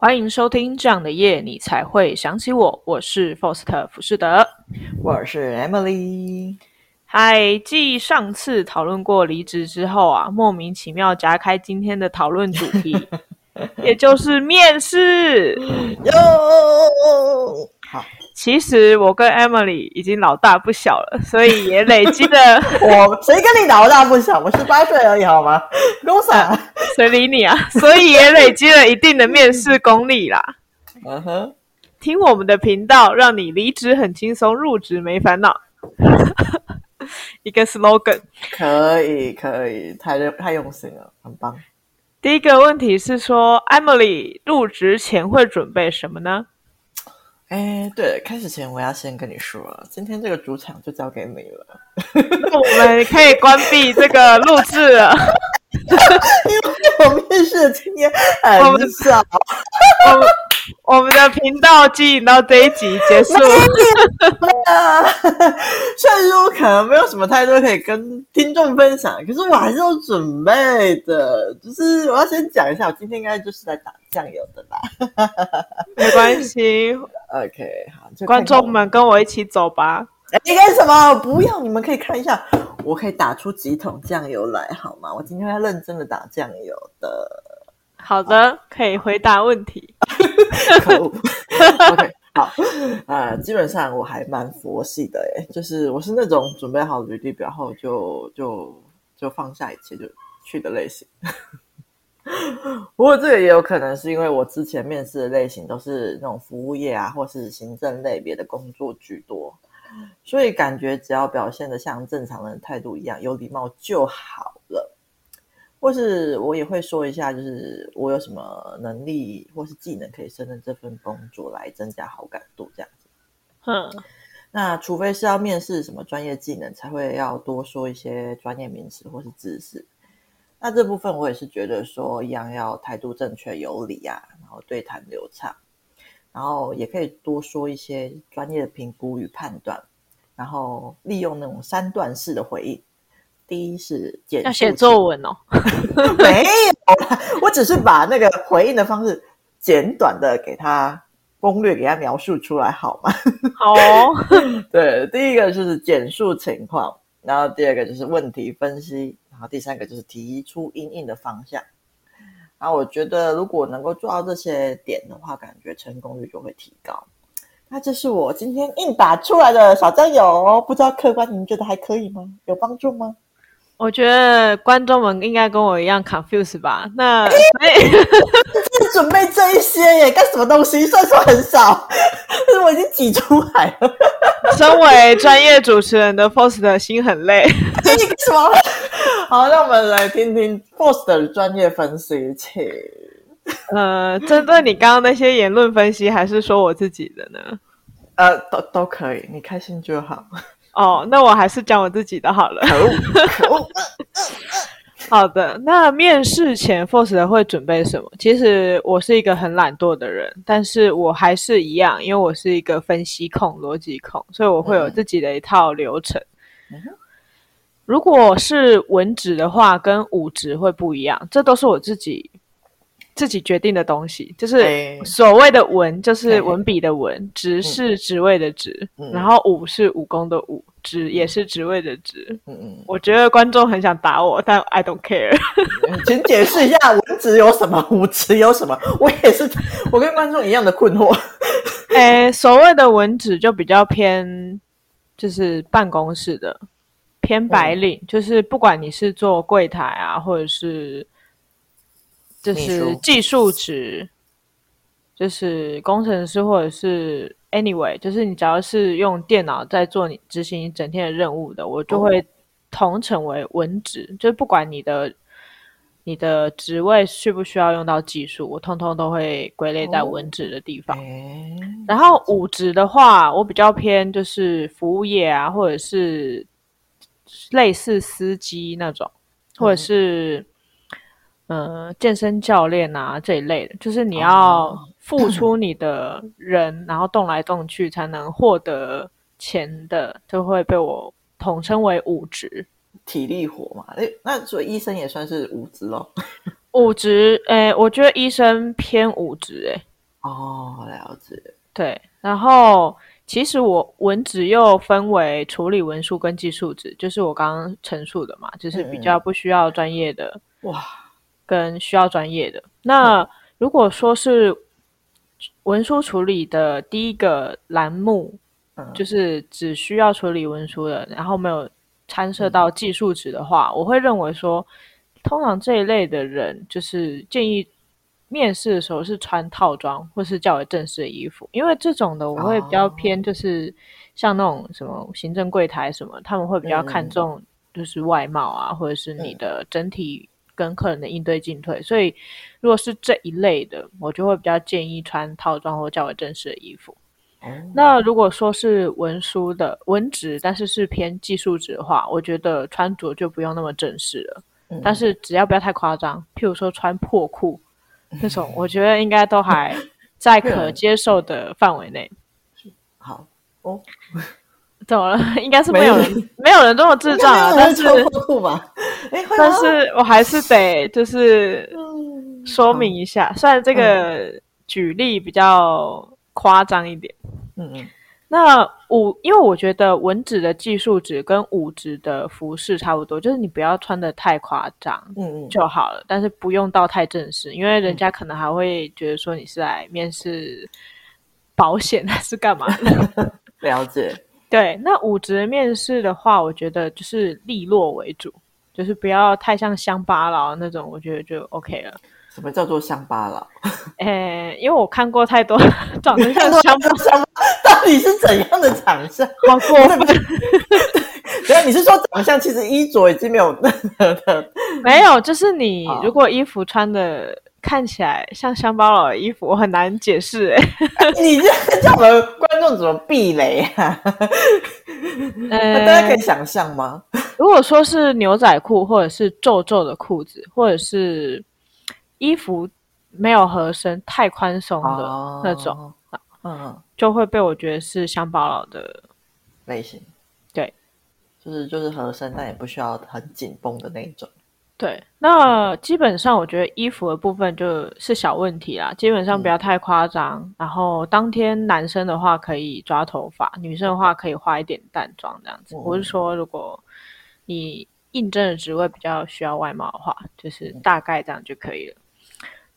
欢迎收听这样的夜，你才会想起我。我是 Foster 福士德，我是 Emily。嗨，继上次讨论过离职之后啊，莫名其妙夹开今天的讨论主题，也就是面试。哟，好。其实我跟 Emily 已经老大不小了，所以也累积了。我谁跟你老大不小？我十八岁而已，好吗？公傻，谁理你啊？所以也累积了一定的面试功力啦。嗯哼，听我们的频道，让你离职很轻松，入职没烦恼。一个 slogan，可以可以，太太用心了，很棒。第一个问题是说，Emily 入职前会准备什么呢？哎，对了，开始前我要先跟你说，今天这个主场就交给你了。那 我们可以关闭这个录制了，因为我面试的经验很少。我们 我们的频道经营到这一集结束。虽然说可能没有什么太多可以跟听众分享，可是我还是有准备的。就是我要先讲一下，我今天应该就是在打酱油的啦。没关系，OK，好，观众们跟我一起走吧。你干什么？不要，你们可以看一下，我可以打出几桶酱油来，好吗？我今天要认真的打酱油的。好的，好可以回答问题。可恶，OK，好啊、呃，基本上我还蛮佛系的诶，就是我是那种准备好履历表后就就就放下一切就去的类型。不过这个也有可能是因为我之前面试的类型都是那种服务业啊，或是行政类别的工作居多，所以感觉只要表现的像正常人态度一样有礼貌就好了。或是我也会说一下，就是我有什么能力或是技能可以胜任这份工作，来增加好感度这样子。嗯，那除非是要面试什么专业技能，才会要多说一些专业名词或是知识。那这部分我也是觉得说，一样要态度正确有礼啊，然后对谈流畅，然后也可以多说一些专业的评估与判断，然后利用那种三段式的回应。第一是简要写作文哦，没有，我只是把那个回应的方式简短的给他攻略，给他描述出来，好吗？好哦，对，第一个就是简述情况，然后第二个就是问题分析，然后第三个就是提出应应的方向。然后我觉得如果能够做到这些点的话，感觉成功率就会提高。那这是我今天硬打出来的小酱油，不知道客观你们觉得还可以吗？有帮助吗？我觉得观众们应该跟我一样 confused 吧？那 所以准备这一些耶，干什么东西？虽然说很少，但是我已经挤出来了。身为专业主持人的 Foster 心很累。什么？好，让我们来听听 Faust 的专业分析，请。呃，针对你刚刚那些言论分析，还是说我自己的呢？呃，都都可以，你开心就好。哦，那我还是讲我自己的好了。可恶，可恶。好的，那面试前 Faust 会准备什么？其实我是一个很懒惰的人，但是我还是一样，因为我是一个分析控、逻辑控，所以我会有自己的一套流程。嗯、如果是文职的话，跟武职会不一样，这都是我自己。自己决定的东西，就是所谓的文，就是文笔的文；职是职位的职，然后武是武功的武，职也是职位的职。嗯嗯，我觉得观众很想打我，但 I don't care。请解释一下文职有什么，武职有什么？我也是，我跟观众一样的困惑。诶，所谓的文职就比较偏，就是办公室的，偏白领，就是不管你是做柜台啊，或者是。就是技术职，就是工程师或者是 anyway，就是你只要是用电脑在做你执行一整天的任务的，我就会统称为文职。就是不管你的你的职位需不需要用到技术，我通通都会归类在文职的地方。然后武职的话，我比较偏就是服务业啊，或者是类似司机那种，或者是。嗯，健身教练啊这一类的，就是你要付出你的人，哦、然后动来动去才能获得钱的，就会被我统称为武职。体力活嘛，诶，那所以医生也算是武职咯。武职，诶，我觉得医生偏武职，诶，哦，了解。对，然后其实我文职又分为处理文书跟技术职，就是我刚刚陈述的嘛，就是比较不需要专业的哇，跟需要专业的。那如果说是文书处理的第一个栏目，嗯，就是只需要处理文书的，然后没有参涉到技术职的话，我会认为说。通常这一类的人，就是建议面试的时候是穿套装或是较为正式的衣服，因为这种的我会比较偏，就是像那种什么行政柜台什么，他们会比较看重就是外貌啊，或者是你的整体跟客人的应对进退。所以如果是这一类的，我就会比较建议穿套装或较为正式的衣服。那如果说是文书的文职，但是是偏技术职的话，我觉得穿着就不用那么正式了。但是只要不要太夸张，譬如说穿破裤那种，我觉得应该都还在可接受的范围内。好哦，怎么了？应该是没有人，没，没有人这么智障啊！但是但是我还是得就是说明一下，虽然这个举例比较夸张一点，嗯嗯。那五，因为我觉得文职的技术职跟武职的服饰差不多，就是你不要穿的太夸张，嗯嗯，就好了。但是不用到太正式，因为人家可能还会觉得说你是来面试保险还是干嘛的。了解。对，那武职面试的话，我觉得就是利落为主，就是不要太像乡巴佬那种，我觉得就 OK 了。什么叫做乡巴佬？诶，因为我看过太多 长得像乡巴佬，到底是怎样的长相？好过分！对啊，你是说长相其实衣着已经没有任何的？没有，就是你如果衣服穿的看起来像乡巴佬的衣服，我很难解释。哎，你这叫我们观众怎么避雷啊？呃，大家可以想象吗？如果说是牛仔裤，或者是皱皱的裤子，或者是。衣服没有合身，太宽松的那种，哦、嗯，就会被我觉得是乡巴佬的类型。对，就是就是合身，但也不需要很紧绷的那种。对，那基本上我觉得衣服的部分就是小问题啦，基本上不要太夸张。嗯、然后当天男生的话可以抓头发，女生的话可以化一点淡妆这样子。我、嗯、是说，如果你应征的职位比较需要外貌的话，就是大概这样就可以了。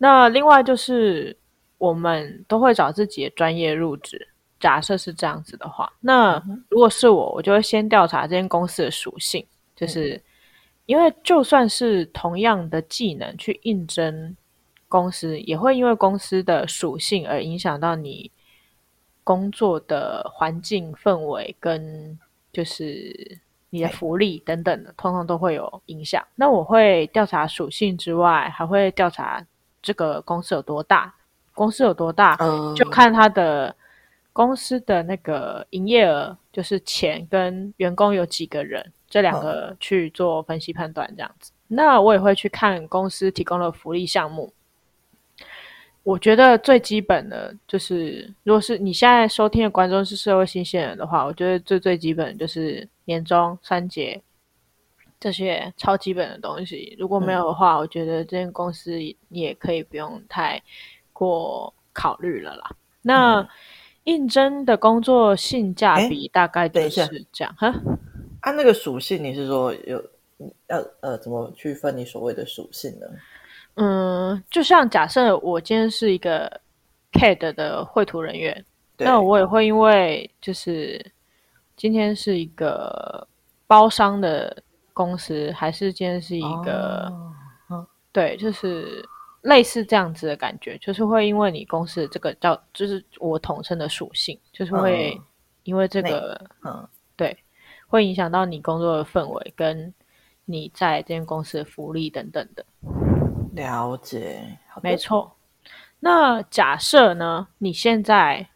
那另外就是，我们都会找自己的专业入职。假设是这样子的话，那如果是我，我就会先调查这间公司的属性，就是因为就算是同样的技能去应征公司，也会因为公司的属性而影响到你工作的环境氛围跟就是你的福利等等的，通通都会有影响。那我会调查属性之外，还会调查。这个公司有多大？公司有多大，嗯、就看他的公司的那个营业额，就是钱跟员工有几个人，这两个去做分析判断，这样子。嗯、那我也会去看公司提供的福利项目。我觉得最基本的就是，如果是你现在收听的观众是社会新鲜人的话，我觉得最最基本的就是年终三节。这些超基本的东西，如果没有的话，嗯、我觉得这间公司也可以不用太过考虑了啦。嗯、那应征的工作性价比大概就是这样哈。按、啊、那个属性，你是说有要呃怎么去分你所谓的属性呢？嗯，就像假设我今天是一个 CAD 的绘图人员，那我也会因为就是今天是一个包商的。公司还是今天是一个，哦、对，就是类似这样子的感觉，就是会因为你公司的这个叫，就是我统称的属性，就是会因为这个，嗯，嗯对，会影响到你工作的氛围，跟你在这间公司的福利等等的。了解，没错。那假设呢，你现在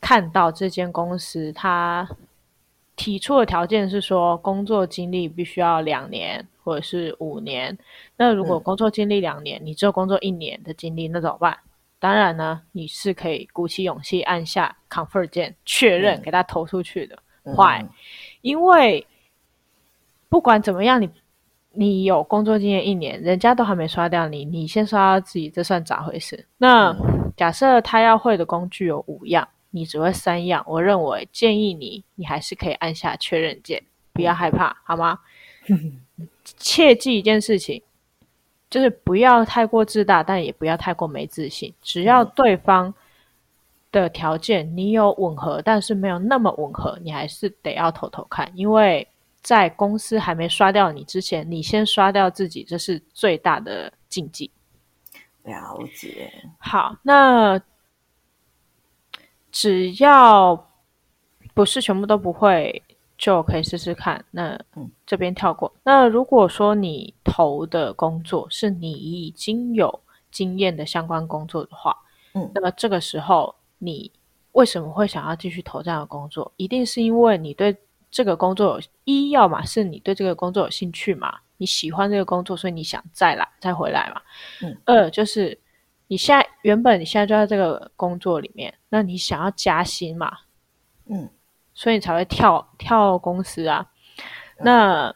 看到这间公司，它。提出的条件是说，工作经历必须要两年或者是五年。那如果工作经历两年，嗯、你只有工作一年的经历，那怎么办？当然呢，你是可以鼓起勇气按下 confirm 键确认，给他投出去的。坏、嗯，因为不管怎么样，你你有工作经验一年，人家都还没刷掉你，你先刷到自己，这算咋回事？那、嗯、假设他要会的工具有五样，你只会三样，我认为建议你，你还是可以按下确认键，不要害怕，好吗？切记一件事情，就是不要太过自大，但也不要太过没自信。只要对方的条件你有吻合，但是没有那么吻合，你还是得要偷偷看，因为在公司还没刷掉你之前，你先刷掉自己，这是最大的禁忌。了解。好，那只要不是全部都不会，就可以试试看。那这边跳过。那如果说你投的工作是你已经有经验的相关工作的话，嗯，那么这个时候你为什么会想要继续投这样的工作？一定是因为你对这个工作有一，要么是你对这个工作有兴趣嘛。你喜欢这个工作，所以你想再来再回来嘛？嗯。二就是你现在原本你现在就在这个工作里面，那你想要加薪嘛？嗯。所以你才会跳跳公司啊。嗯。那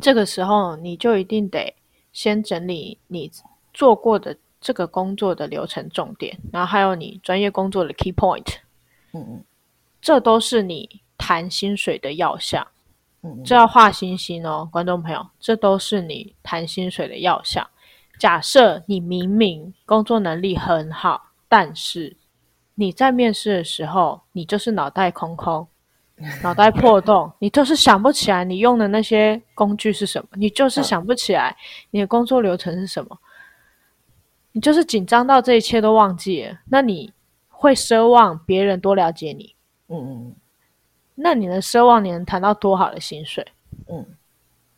这个时候你就一定得先整理你做过的这个工作的流程重点，然后还有你专业工作的 key point。嗯嗯。这都是你谈薪水的要项。这要画星星哦，观众朋友，这都是你谈薪水的要项。假设你明明工作能力很好，但是你在面试的时候，你就是脑袋空空，脑袋破洞，你就是想不起来你用的那些工具是什么，你就是想不起来你的工作流程是什么，你就是紧张到这一切都忘记了，那你会奢望别人多了解你？嗯嗯。那你能奢望你能谈到多好的薪水？嗯，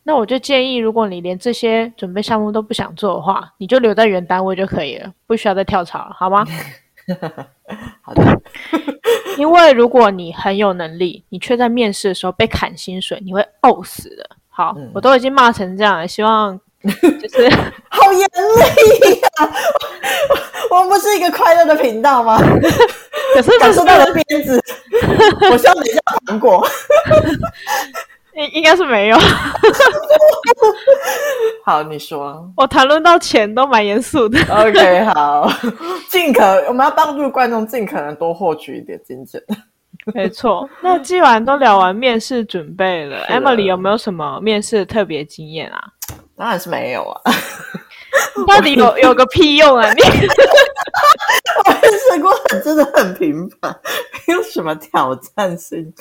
那我就建议，如果你连这些准备项目都不想做的话，你就留在原单位就可以了，不需要再跳槽了，好吗？好的。因为如果你很有能力，你却在面试的时候被砍薪水，你会呕死的。好，嗯、我都已经骂成这样了，希望就是 好严厉呀！我们不是一个快乐的频道吗？可是感受到了鞭子，我希望等一下糖果，应应该是没有。好，你说。我谈论到钱都蛮严肃的。OK，好，尽可我们要帮助观众尽可能多获取一点金钱。没错。那既然都聊完面试准备了，Emily 有没有什么面试的特别经验啊？当然是没有啊。到底有有个屁用啊！你我面试过，很真的很平凡，没有什么挑战性。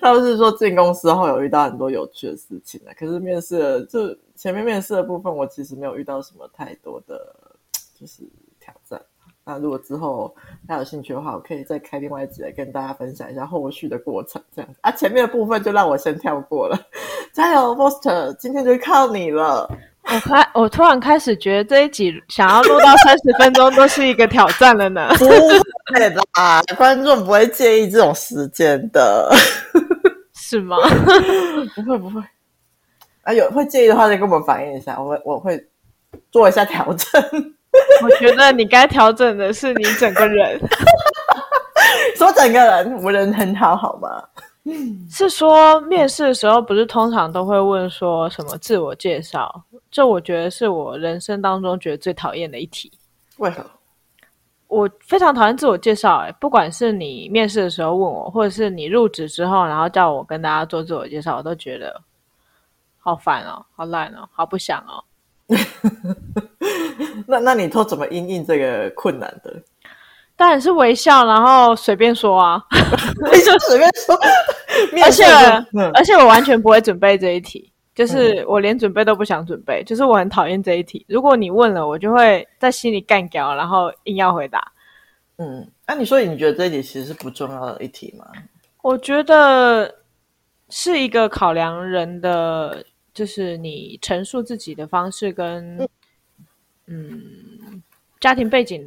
他们是说进公司后有遇到很多有趣的事情啊，可是面试就前面面试的部分，我其实没有遇到什么太多的，就是挑战。那如果之后大家有兴趣的话，我可以再开另外一集来跟大家分享一下后续的过程，这样子啊。前面的部分就让我先跳过了。加油，Foster，今天就靠你了。我开，我突然开始觉得这一集想要录到三十分钟都是一个挑战了呢。不会啦，观众不会介意这种时间的，是吗？不会不会。啊，有会介意的话，再跟我们反映一下，我会我会做一下调整。我觉得你该调整的是你整个人。说整个人，我人很好，好吗？是说面试的时候不是通常都会问说什么自我介绍？这我觉得是我人生当中觉得最讨厌的一题。为何？我非常讨厌自我介绍。哎，不管是你面试的时候问我，或者是你入职之后，然后叫我跟大家做自我介绍，我都觉得好烦哦，好烂哦，好不想哦。那那你都怎么应应这个困难的？当然是微笑，然后随便说啊，微笑随便说。而且、嗯、而且我完全不会准备这一题，就是我连准备都不想准备，就是我很讨厌这一题。如果你问了，我就会在心里干掉，然后硬要回答。嗯，那、啊、你说你觉得这一题其实是不重要的一题吗？我觉得是一个考量人的，就是你陈述自己的方式跟嗯，嗯家庭背景。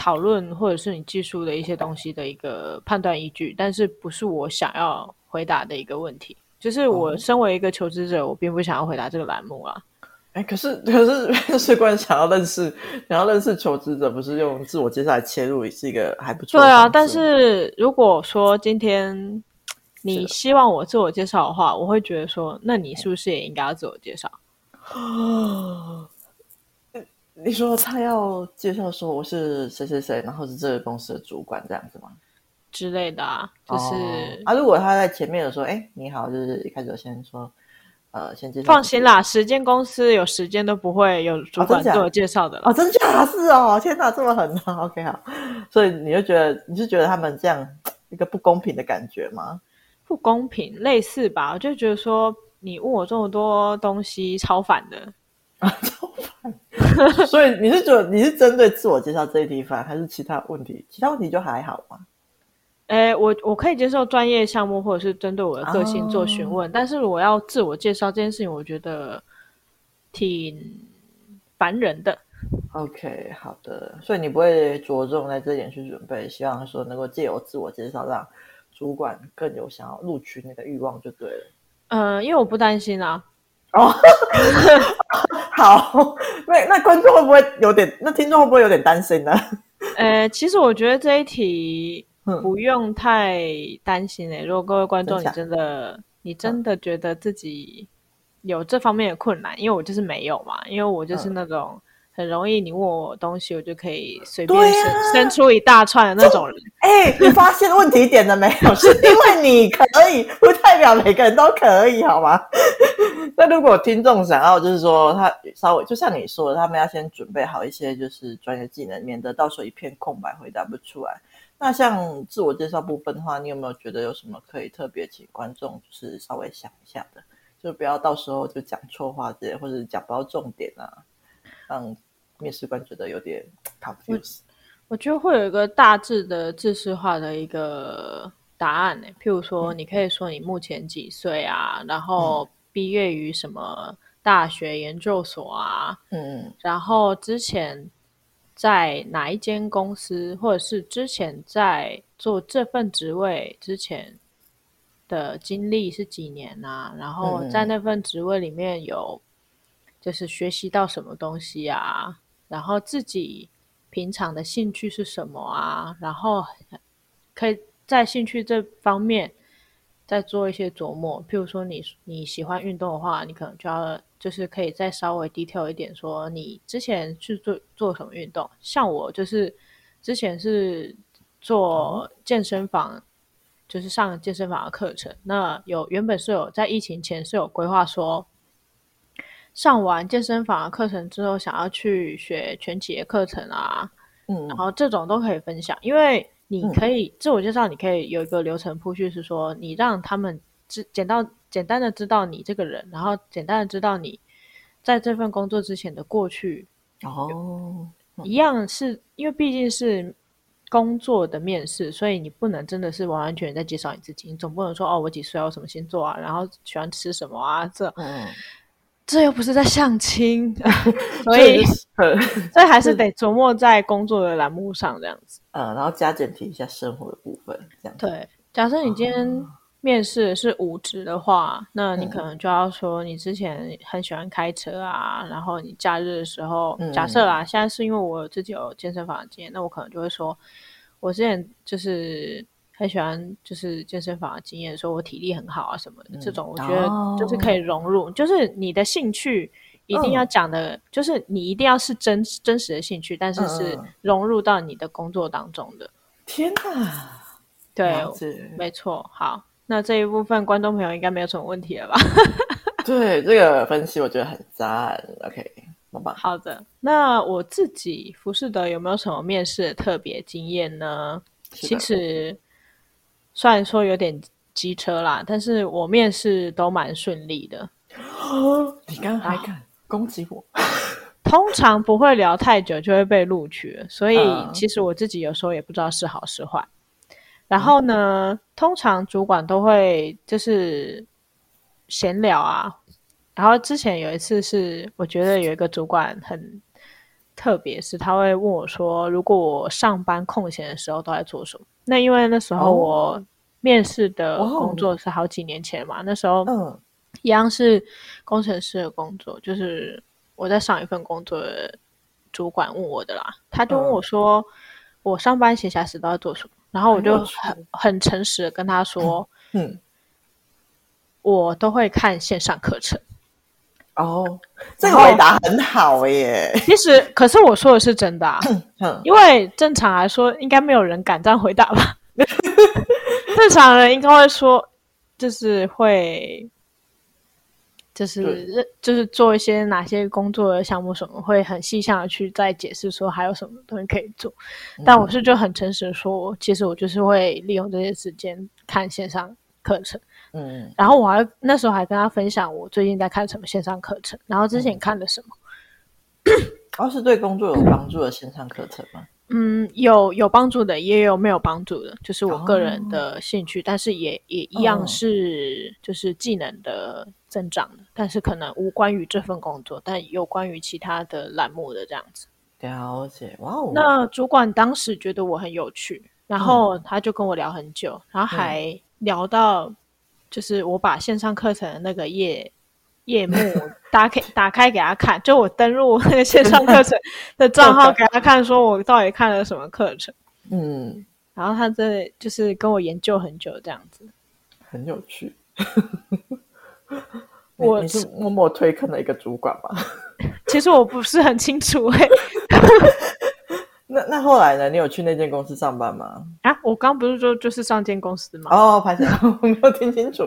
讨论或者是你技术的一些东西的一个判断依据，但是不是我想要回答的一个问题。就是我身为一个求职者，我并不想要回答这个栏目啊。哎，可是可是 面试官想要认识想要认识求职者，不是用自我介绍来切入，也是一个还不错。对啊，但是如果说今天你希望我自我介绍的话，我会觉得说，那你是不是也应该要自我介绍？你说他要介绍说我是谁谁谁，然后是这个公司的主管这样子吗？之类的啊，就是、哦、啊，如果他在前面的时候，哎，你好，就是一开始先说，呃，先介绍。放心啦，时间公司有时间都不会有主管自我介绍的哦，真假是哦，天哪，这么狠啊！OK，好，所以你就觉得你是觉得他们这样一个不公平的感觉吗？不公平，类似吧，我就觉得说你问我这么多东西，超烦的啊，超烦。所以你是觉得你是针对自我介绍这一地方，还是其他问题？其他问题就还好吗？诶，我我可以接受专业项目或者是针对我的个性做询问，哦、但是如果要自我介绍这件事情，我觉得挺烦人的。OK，好的，所以你不会着重在这点去准备，希望说能够借由自我介绍让主管更有想要录取你的欲望就对了。嗯、呃，因为我不担心啊。哦，好，那那观众会不会有点？那听众会不会有点担心呢？呃，其实我觉得这一题。不用太担心诶、欸，如果各位观众，你真的，你真的觉得自己有这方面的困难，因为我就是没有嘛，因为我就是那种很容易你问我东西，我就可以随便生、啊、生出一大串的那种人。哎、欸，你发现问题点了没有？是因为你可以，不代表每个人都可以，好吗？那如果听众想要，就是说他稍微就像你说的，他们要先准备好一些就是专业技能，免得到时候一片空白，回答不出来。那像自我介绍部分的话，你有没有觉得有什么可以特别请观众就是稍微想一下的，就不要到时候就讲错话之类，或者讲不到重点啊，让面试官觉得有点 confused。我觉得会有一个大致的知识化的一个答案呢，譬如说，你可以说你目前几岁啊，然后毕业于什么大学研究所啊，嗯，然后之前。在哪一间公司，或者是之前在做这份职位之前的经历是几年啊？然后在那份职位里面有就是学习到什么东西啊？然后自己平常的兴趣是什么啊？然后可以在兴趣这方面再做一些琢磨。譬如说你你喜欢运动的话，你可能就要。就是可以再稍微 detail 一点，说你之前去做做什么运动？像我就是之前是做健身房，嗯、就是上健身房的课程。那有原本是有在疫情前是有规划说，上完健身房的课程之后，想要去学拳击的课程啊，嗯，然后这种都可以分享，因为你可以、嗯、自我介绍，你可以有一个流程铺叙，是说你让他们知简到。简单的知道你这个人，然后简单的知道你在这份工作之前的过去哦，一样是因为毕竟是工作的面试，所以你不能真的是完完全全在介绍你自己，你总不能说哦，我几岁，我什么星座啊，然后喜欢吃什么啊，这嗯，这又不是在相亲，所以所以还是得琢磨在工作的栏目上这样子，呃，然后加减提一下生活的部分，这样对。假设你今天。哦面试是五职的话，那你可能就要说你之前很喜欢开车啊，嗯、然后你假日的时候，嗯、假设啦，现在是因为我自己有健身房的经验，那我可能就会说，我之前就是很喜欢就是健身房的经验，说我体力很好啊什么的，嗯、这种我觉得就是可以融入，哦、就是你的兴趣一定要讲的，嗯、就是你一定要是真真实的兴趣，但是是融入到你的工作当中的。天哪，对，没错，好。那这一部分观众朋友应该没有什么问题了吧？对，这个分析我觉得很赞。OK，好吧。好的，那我自己浮士德有没有什么面试的特别经验呢？其实虽然说有点机车啦，但是我面试都蛮顺利的。你刚刚还敢攻击我？通常不会聊太久就会被录取，所以其实我自己有时候也不知道是好是坏。然后呢，通常主管都会就是闲聊啊。然后之前有一次是，我觉得有一个主管很特别，是他会问我说，如果我上班空闲的时候都在做什么？那因为那时候我面试的工作是好几年前嘛，哦、那时候一样是工程师的工作，就是我在上一份工作的主管问我的啦。他就问我说，嗯、我上班闲暇时都要做什么？然后我就很很诚实的跟他说，嗯，嗯，我都会看线上课程，哦，这个回答很好耶。其实，可是我说的是真的啊，因为正常来说，应该没有人敢这样回答吧？正常人应该会说，就是会。就是对就是做一些哪些工作的项目什么，会很细项的去再解释说还有什么东西可以做。嗯、但我是就很诚实的说，其实我就是会利用这些时间看线上课程。嗯，然后我还那时候还跟他分享我最近在看什么线上课程，然后之前看的什么。哦、嗯，是对工作有帮助的线上课程吗？嗯，有有帮助的，也有没有帮助的，就是我个人的兴趣，哦、但是也也一样是就是技能的增长的，哦、但是可能无关于这份工作，但有关于其他的栏目的这样子。了解，哇哦！那主管当时觉得我很有趣，然后他就跟我聊很久，嗯、然后还聊到就是我把线上课程的那个页。页幕打开，打开给他看，就我登录那个线上课程的 账号给他看，说我到底看了什么课程。嗯，然后他这就是跟我研究很久，这样子，很有趣。我你是默默推坑的一个主管吧？其实我不是很清楚哎、欸。那那后来呢？你有去那间公司上班吗？啊，我刚不是说就是上间公司吗？哦，抱歉，我没有听清楚。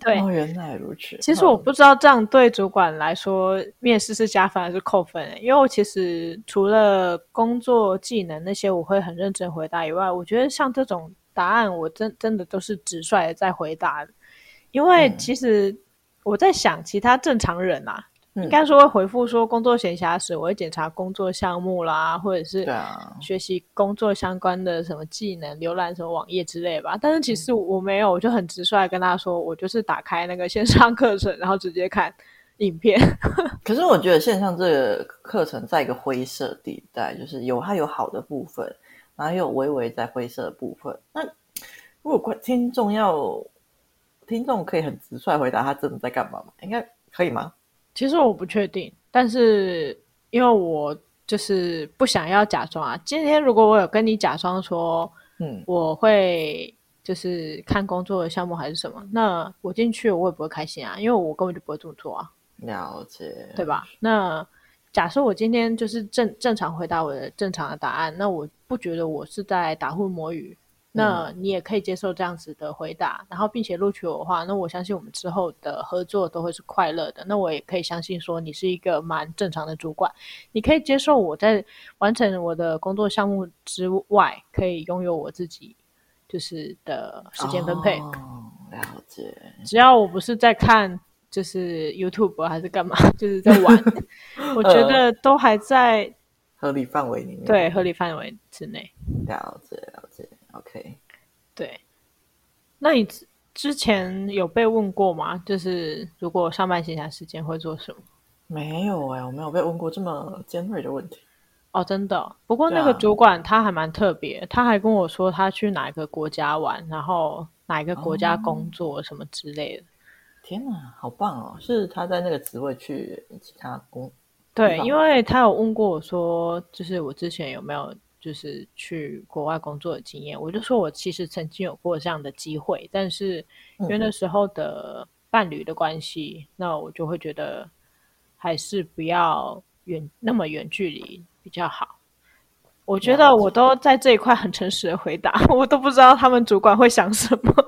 对，哦，原来如此。其实我不知道这样对主管来说，面试是加分还是扣分欸。因为我其实除了工作技能那些我会很认真回答以外，我觉得像这种答案，我真真的都是直率的在回答的。因为其实我在想，其他正常人啊。应该说会回复说工作闲暇时，我会检查工作项目啦，或者是学习工作相关的什么技能，浏览什么网页之类吧。但是其实我没有，我就很直率跟他说，我就是打开那个线上课程，然后直接看影片。可是我觉得线上这个课程在一个灰色地带，就是有它有好的部分，然后又有微微在灰色的部分。那如果听众要听众可以很直率回答他真的在干嘛吗？应该可以吗？其实我不确定，但是因为我就是不想要假装啊。今天如果我有跟你假装说，嗯，我会就是看工作的项目还是什么，那我进去我也不会开心啊，因为我根本就不会这么做啊。了解，对吧？那假设我今天就是正正常回答我的正常的答案，那我不觉得我是在打混摸鱼。那你也可以接受这样子的回答，然后并且录取我的话，那我相信我们之后的合作都会是快乐的。那我也可以相信说你是一个蛮正常的主管，你可以接受我在完成我的工作项目之外，可以拥有我自己就是的时间分配。哦，了解。只要我不是在看就是 YouTube 还是干嘛，就是在玩，我觉得都还在合理范围里面。对，合理范围之内。了解，了解。OK，对，那你之之前有被问过吗？就是如果上班闲暇时间会做什么？没有哎、欸，我没有被问过这么尖锐的问题。哦，真的。不过那个主管他还蛮特别，啊、他还跟我说他去哪一个国家玩，然后哪一个国家工作什么之类的。哦、天哪，好棒哦！是他在那个职位去其他工？对，因为他有问过我说，就是我之前有没有。就是去国外工作的经验，我就说我其实曾经有过这样的机会，但是因为那时候的伴侣的关系，嗯、那我就会觉得还是不要远那么远距离比较好。我觉得我都在这一块很诚实的回答，我都不知道他们主管会想什么。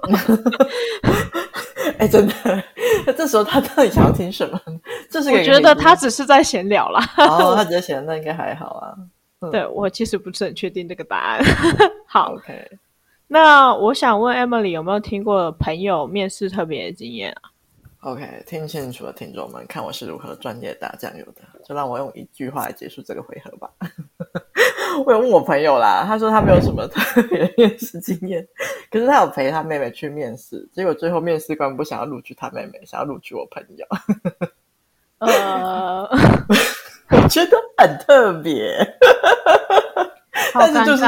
哎、欸，真的，这时候他到底想要听什么？这是我觉得他只是在闲聊啦。哦，他只是闲，那应该还好啊。对，我其实不是很确定这个答案。好，OK。那我想问 Emily 有没有听过朋友面试特别的经验啊？OK，听清楚了，听众们，看我是如何专业打酱油的。就让我用一句话来结束这个回合吧。我有问我朋友啦，他说他没有什么特别的面试经验，可是他有陪他妹妹去面试，结果最后面试官不想要录取他妹妹，想要录取我朋友。呃。我觉得很特别。但是就是，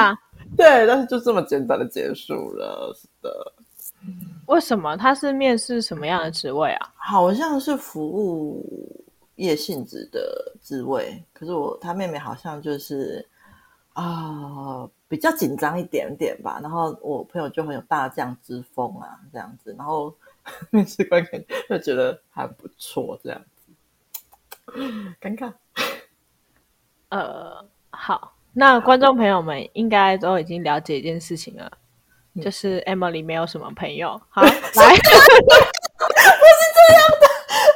对，但是就这么简单的结束了，是的。为什么？他是面试什么样的职位啊？好像是服务业性质的职位，可是我他妹妹好像就是啊、呃、比较紧张一点点吧。然后我朋友就很有大将之风啊，这样子。然后 面试官就觉得还不错，这样子。尴尬。呃，好，那观众朋友们应该都已经了解一件事情了，嗯、就是 Emily 没有什么朋友。好，来，不是这样的，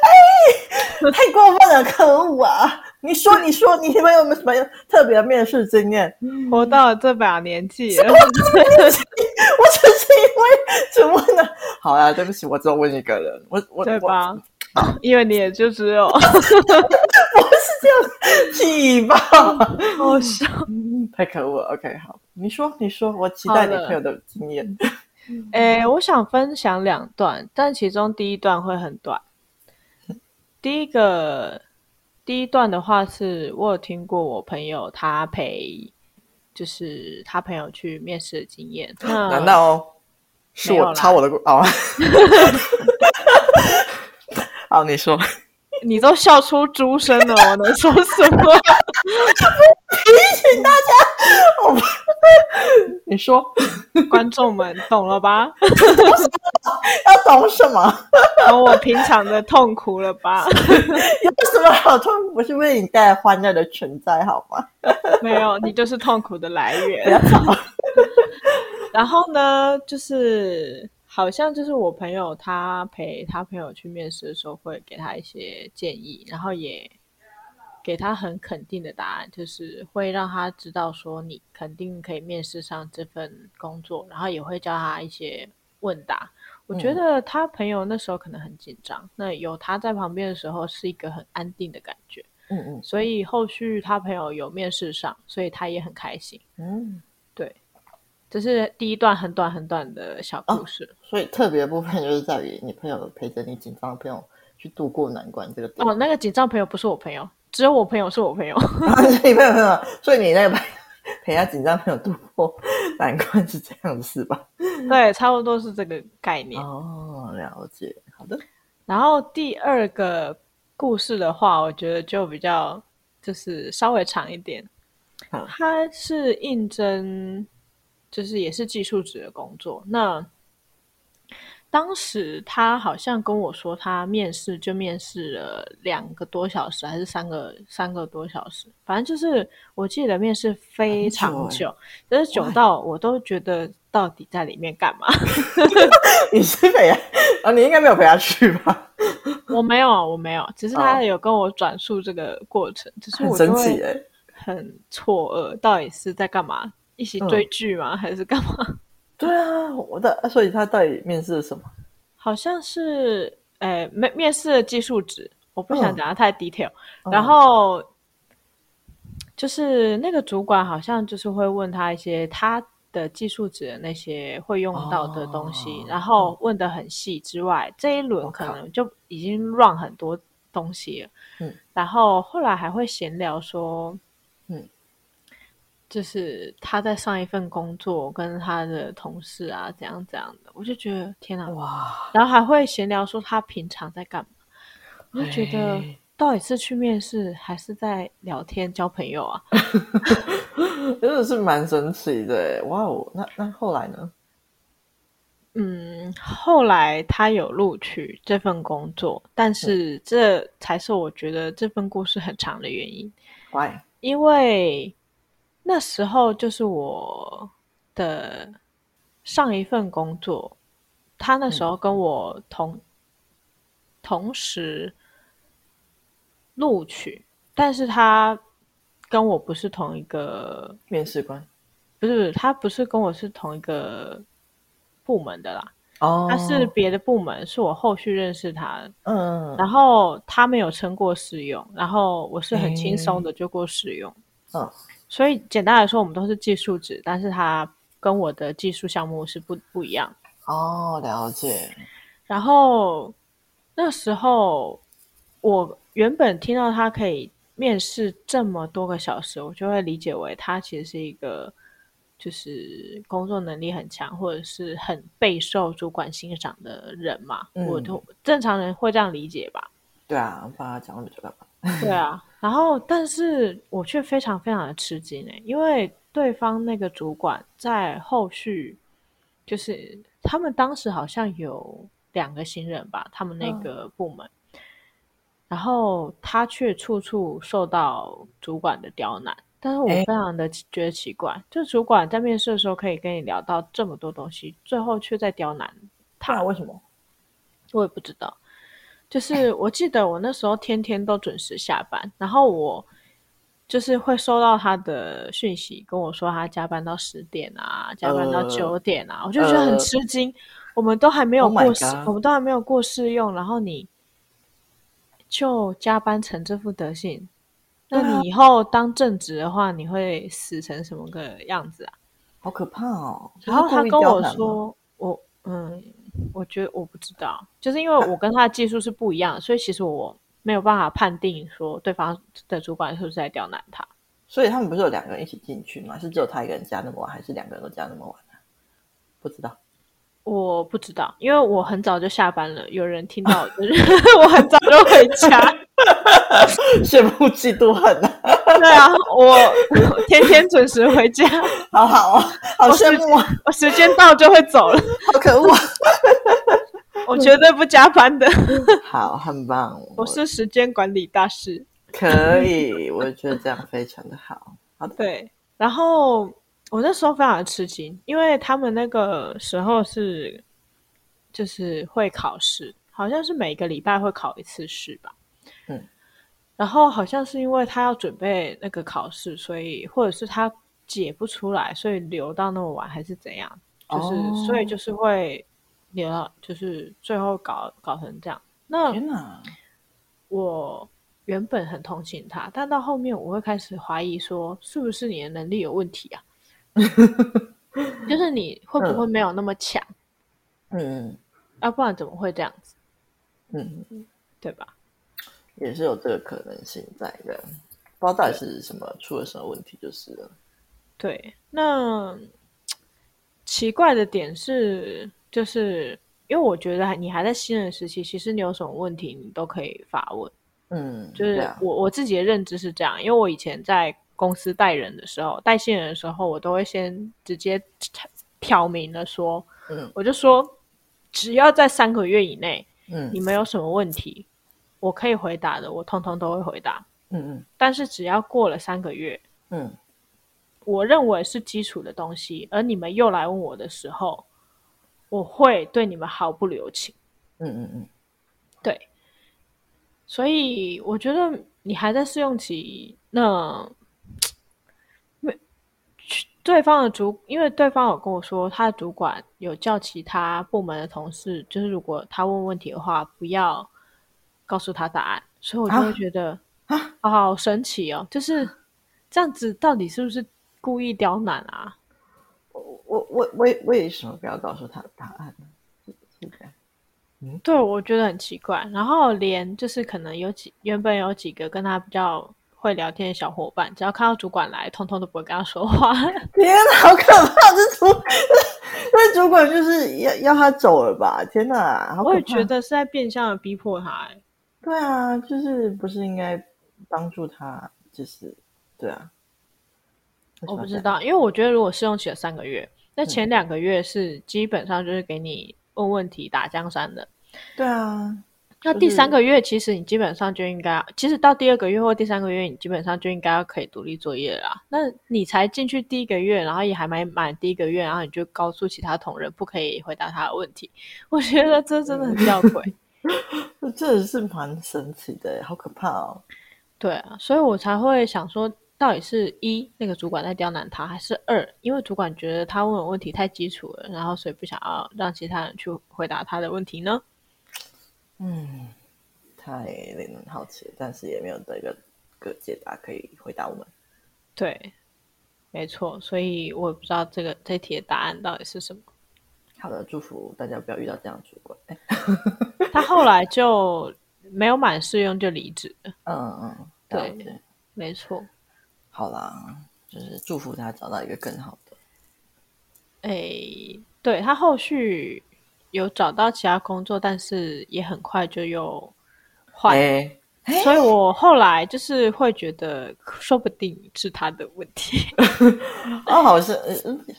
哎，太过分了，可恶啊！你说，你说，你有没有什么特别的面试经验？活到了这把年纪了，我只是因为只问了。好啊，对不起，我只有问一个人。我我对吧？因为你也就只有，我是这样气爆，好笑，太可恶了。OK，好，你说，你说，我期待你朋友的经验。诶，我想分享两段，但其中第一段会很短。第一个。第一段的话是我有听过我朋友他陪，就是他朋友去面试的经验。难道哦？是我抄我的哦？好，你说。你都笑出猪声了，我能说什么？提醒大家，你说，观众们懂了吧？要懂什么？懂我平常的痛苦了吧？有什么好痛苦？我是为你带来欢乐的存在，好吗？没有，你就是痛苦的来源。然后呢，就是。好像就是我朋友，他陪他朋友去面试的时候，会给他一些建议，然后也给他很肯定的答案，就是会让他知道说你肯定可以面试上这份工作，然后也会教他一些问答。我觉得他朋友那时候可能很紧张，嗯、那有他在旁边的时候是一个很安定的感觉。嗯嗯，所以后续他朋友有面试上，所以他也很开心。嗯。这是第一段很短很短的小故事，哦、所以特别的部分就是在于你朋友陪着你紧张的朋友去度过难关这个点。哦，那个紧张朋友不是我朋友，只有我朋友是我朋友。你朋友朋友，所以你那个陪他紧张朋友度过难关是这样子是吧？对，差不多是这个概念。哦，了解。好的。然后第二个故事的话，我觉得就比较就是稍微长一点。好它是应征。就是也是技术职的工作。那当时他好像跟我说，他面试就面试了两个多小时，还是三个三个多小时。反正就是我记得面试非常久，就是久到我都觉得到底在里面干嘛？你是陪啊？啊，你应该没有陪他去吧？我没有，我没有，只是他有跟我转述这个过程，只是我就会很错愕，到底是在干嘛？一起追剧吗？嗯、还是干嘛？对啊，我的，所以他到底面试了什么？好像是，诶，面面试的技术值，我不想讲的太 detail。嗯、然后、嗯、就是那个主管好像就是会问他一些他的技术值的那些会用到的东西，哦、然后问得很细之外，嗯、这一轮可能就已经 run 很多东西了。嗯，然后后来还会闲聊说，嗯。就是他在上一份工作跟他的同事啊，怎样怎样的，我就觉得天哪哇！然后还会闲聊说他平常在干嘛，我就觉得到底是去面试还是在聊天交朋友啊？真的是蛮神奇的哇哦！那那后来呢？嗯，后来他有录取这份工作，但是这才是我觉得这份故事很长的原因。Why？因为。那时候就是我的上一份工作，他那时候跟我同、嗯、同时录取，但是他跟我不是同一个面试官，不是不是，他不是跟我是同一个部门的啦，哦，他是别的部门，是我后续认识他的，嗯，然后他没有撑过试用，然后我是很轻松的就过试用，嗯。嗯所以简单来说，我们都是技术职，但是他跟我的技术项目是不不一样。哦，了解。然后那时候我原本听到他可以面试这么多个小时，我就会理解为他其实是一个就是工作能力很强，或者是很备受主管欣赏的人嘛。嗯、我都正常人会这样理解吧？对啊，把他讲那么久干嘛？对啊。然后，但是我却非常非常的吃惊诶，因为对方那个主管在后续，就是他们当时好像有两个新人吧，他们那个部门，嗯、然后他却处处受到主管的刁难。但是我非常的觉得奇怪，欸、就主管在面试的时候可以跟你聊到这么多东西，最后却在刁难他，为什么？我也不知道。就是我记得我那时候天天都准时下班，然后我就是会收到他的讯息，跟我说他加班到十点啊，加班到九点啊，呃、我就觉得很吃惊。呃、我们都还没有过试，oh、我们都还没有过试用，然后你就加班成这副德行。那你以后当正职的话，你会死成什么个样子啊？好可怕哦！然后他跟我说，我嗯，我觉得我不知道，就是因为我跟他的技术是不一样，所以其实我没有办法判定说对方的主管是不是在刁难他。所以他们不是有两个人一起进去吗？是只有他一个人加那么晚，还是两个人都加那么晚呢？不知道。我不知道，因为我很早就下班了。有人听到，我很早就回家，羡慕嫉妒恨啊！对啊，我天天准时回家，好好啊，好羡慕啊！我时间到就会走了，好可恶！我绝对不加班的，好，很棒。我是时间管理大师，可以，我觉得这样非常的好。好的，对，然后。我那时候非常的吃惊，因为他们那个时候是就是会考试，好像是每个礼拜会考一次试吧。嗯，然后好像是因为他要准备那个考试，所以或者是他解不出来，所以留到那么晚，还是怎样？就是、哦、所以就是会留到，就是最后搞搞成这样。那天哪，我原本很同情他，但到后面我会开始怀疑说，是不是你的能力有问题啊？就是你会不会没有那么强？嗯，要、啊、不然怎么会这样子？嗯，对吧？也是有这个可能性在的，不知道到底是什么出了什么问题就是了。对，那奇怪的点是，就是因为我觉得你还在新人时期，其实你有什么问题，你都可以发问。嗯，就是我、啊、我自己的认知是这样，因为我以前在。公司带人的时候，带新人的时候，我都会先直接挑明了说，嗯，我就说，只要在三个月以内，嗯，你们有什么问题，我可以回答的，我通通都会回答，嗯嗯。但是只要过了三个月，嗯，我认为是基础的东西，而你们又来问我的时候，我会对你们毫不留情，嗯嗯嗯，对。所以我觉得你还在试用期，那。对方的主，因为对方有跟我说，他的主管有叫其他部门的同事，就是如果他问问题的话，不要告诉他答案，所以我就会觉得啊，啊好神奇哦，就是 这样子，到底是不是故意刁难啊？我我我为为什么不要告诉他答案呢？嗯，对，我觉得很奇怪，然后连就是可能有几原本有几个跟他比较。会聊天的小伙伴，只要看到主管来，通通都不会跟他说话。天哪，好可怕！这主，那主管就是要要他走了吧？天哪，我也觉得是在变相的逼迫他。对啊，就是不是应该帮助他？就是对啊，我不知道，因为我觉得如果试用期了三个月，那前两个月是基本上就是给你问问题、打江山的。对啊。那第三个月，其实你基本上就应该，其实到第二个月或第三个月，你基本上就应该要可以独立作业了啦。那你才进去第一个月，然后也还没满第一个月，然后你就告诉其他同仁不可以回答他的问题，我觉得这真的很吊诡。这真的是蛮神奇的，好可怕哦。对啊，所以我才会想说，到底是一那个主管在刁难他，还是二因为主管觉得他问的问题太基础了，然后所以不想要让其他人去回答他的问题呢？嗯，太令人好奇，但是也没有这个个解答可以回答我们。对，没错，所以我也不知道这个这题的答案到底是什么。好的，祝福大家不要遇到这样的主管。他后来就没有满试用就离职了。嗯嗯，对对，没错。好啦，就是祝福他找到一个更好的。哎，对，他后续。有找到其他工作，但是也很快就又换。欸、所以我后来就是会觉得，说不定是他的问题。哦，好像，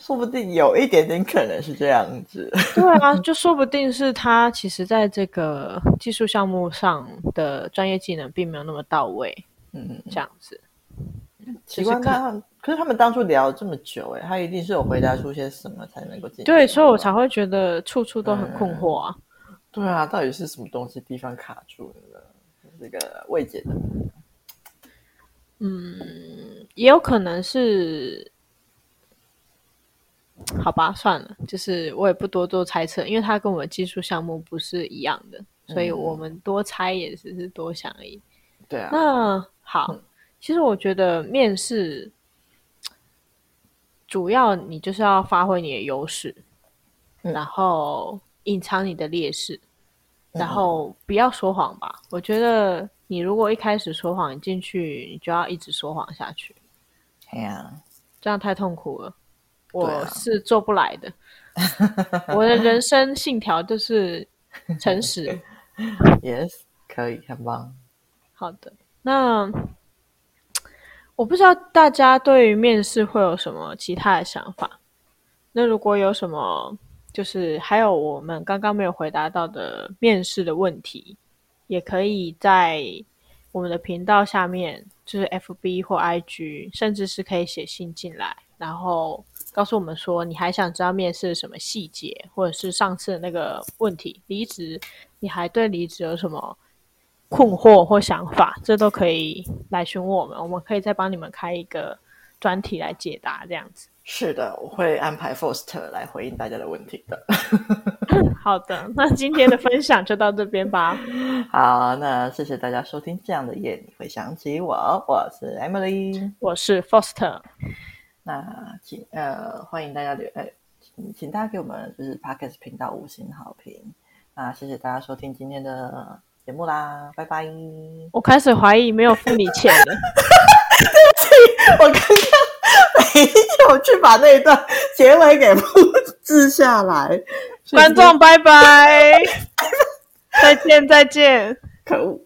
说不定有一点点可能是这样子。对啊，就说不定是他其实在这个技术项目上的专业技能并没有那么到位。嗯，这样子。奇怪，他可是他们当初聊了这么久，哎，他一定是有回答出些什么才能够进。对，所以我才会觉得处处都很困惑啊。嗯、对啊，到底是什么东西地方卡住了？这个未解的，嗯，也有可能是，好吧，算了，就是我也不多做猜测，因为他跟我们技术项目不是一样的，所以我们多猜也只是多想而已。对啊，那好，嗯、其实我觉得面试主要你就是要发挥你的优势，嗯、然后隐藏你的劣势。然后不要说谎吧，我觉得你如果一开始说谎，你进去你就要一直说谎下去。哎呀，这样太痛苦了，我是做不来的。我的人生信条就是诚实。Yes，可以，很棒。好的，那我不知道大家对于面试会有什么其他的想法。那如果有什么？就是还有我们刚刚没有回答到的面试的问题，也可以在我们的频道下面，就是 FB 或 IG，甚至是可以写信进来，然后告诉我们说你还想知道面试什么细节，或者是上次那个问题离职，你还对离职有什么困惑或想法，这都可以来询问我们，我们可以再帮你们开一个专题来解答这样子。是的，我会安排 Foster 来回应大家的问题的。好的，那今天的分享就到这边吧。好，那谢谢大家收听。这样的夜你会想起我，我是 Emily，我是 Foster。那请呃欢迎大家留呃请请大家给我们就是 Podcast 频道五星好评。那谢谢大家收听今天的节目啦，拜拜。我开始怀疑没有付你钱了。对不起，我刚刚。没有去把那一段结尾给复制下来。观众拜拜，再见再见，可恶。